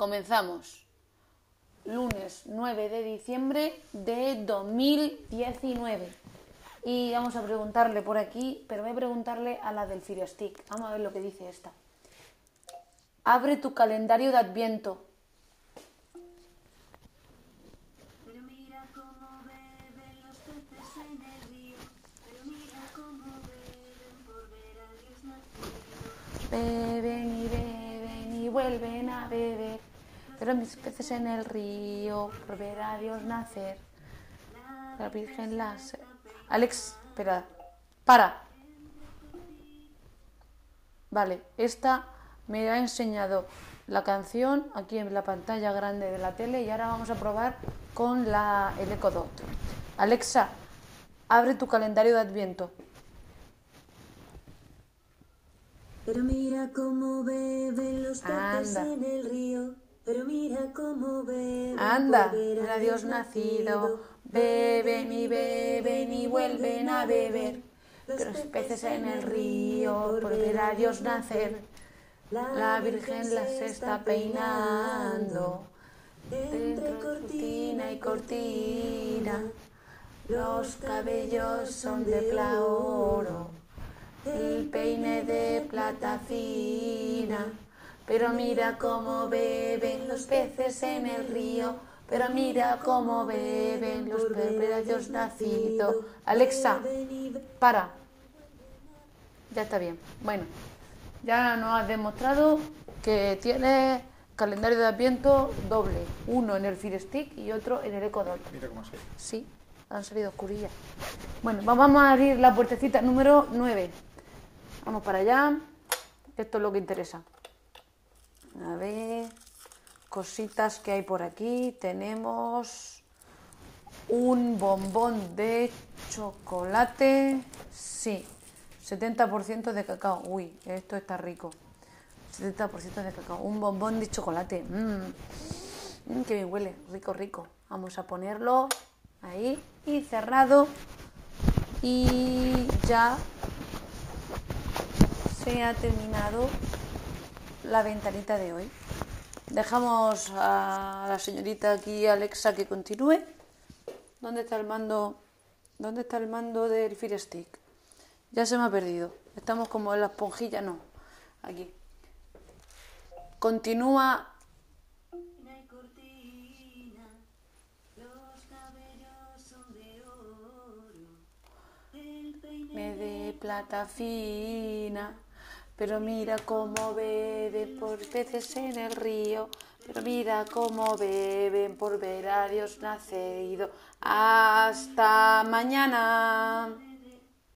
comenzamos. Lunes 9 de diciembre de 2019. Y vamos a preguntarle por aquí, pero voy a preguntarle a la del Fire Stick. Vamos a ver lo que dice esta. Abre tu calendario de Adviento. Pero vuelven a beber. Pero mis peces en el río por ver a Dios nacer. La Virgen las... Alex, espera. Para. Vale, esta me ha enseñado la canción aquí en la pantalla grande de la tele y ahora vamos a probar con la, el Echo Dot. Alexa, abre tu calendario de Adviento. Pero mira cómo beben los peces en el río. Pero mira cómo beben Anda, por ver a Dios nacido, beben y beben y vuelven a beber. Los peces en el río por ver a Dios nacer. La Virgen las está peinando. Entre cortina y cortina. Los cabellos son de peine fina. Pero mira cómo beben los peces en el río, pero mira cómo beben los peces a Dios nacido. Alexa, para. Ya está bien. Bueno, ya nos has demostrado que tiene calendario de Adviento doble. Uno en el Fire Stick y otro en el Echo Dot. Mira cómo se. Sí, han salido oscurillas. Bueno, va- vamos a abrir la puertecita número 9. Vamos para allá. Esto es lo que interesa. A ver, cositas que hay por aquí. Tenemos un bombón de chocolate. Sí, 70% de cacao. Uy, esto está rico. 70% de cacao. Un bombón de chocolate. Mmm. Mm, qué bien huele, rico, rico. Vamos a ponerlo ahí y cerrado. Y ya se ha terminado la ventanita de hoy. Dejamos a la señorita aquí, Alexa, que continúe. ¿Dónde está el mando? ¿Dónde está el mando del Fire Stick? Ya se me ha perdido. Estamos como en la esponjilla, no. Aquí. Continúa me de plata fina, pero mira cómo beben por peces en el río, pero mira cómo beben por ver a Dios nacido. Hasta mañana.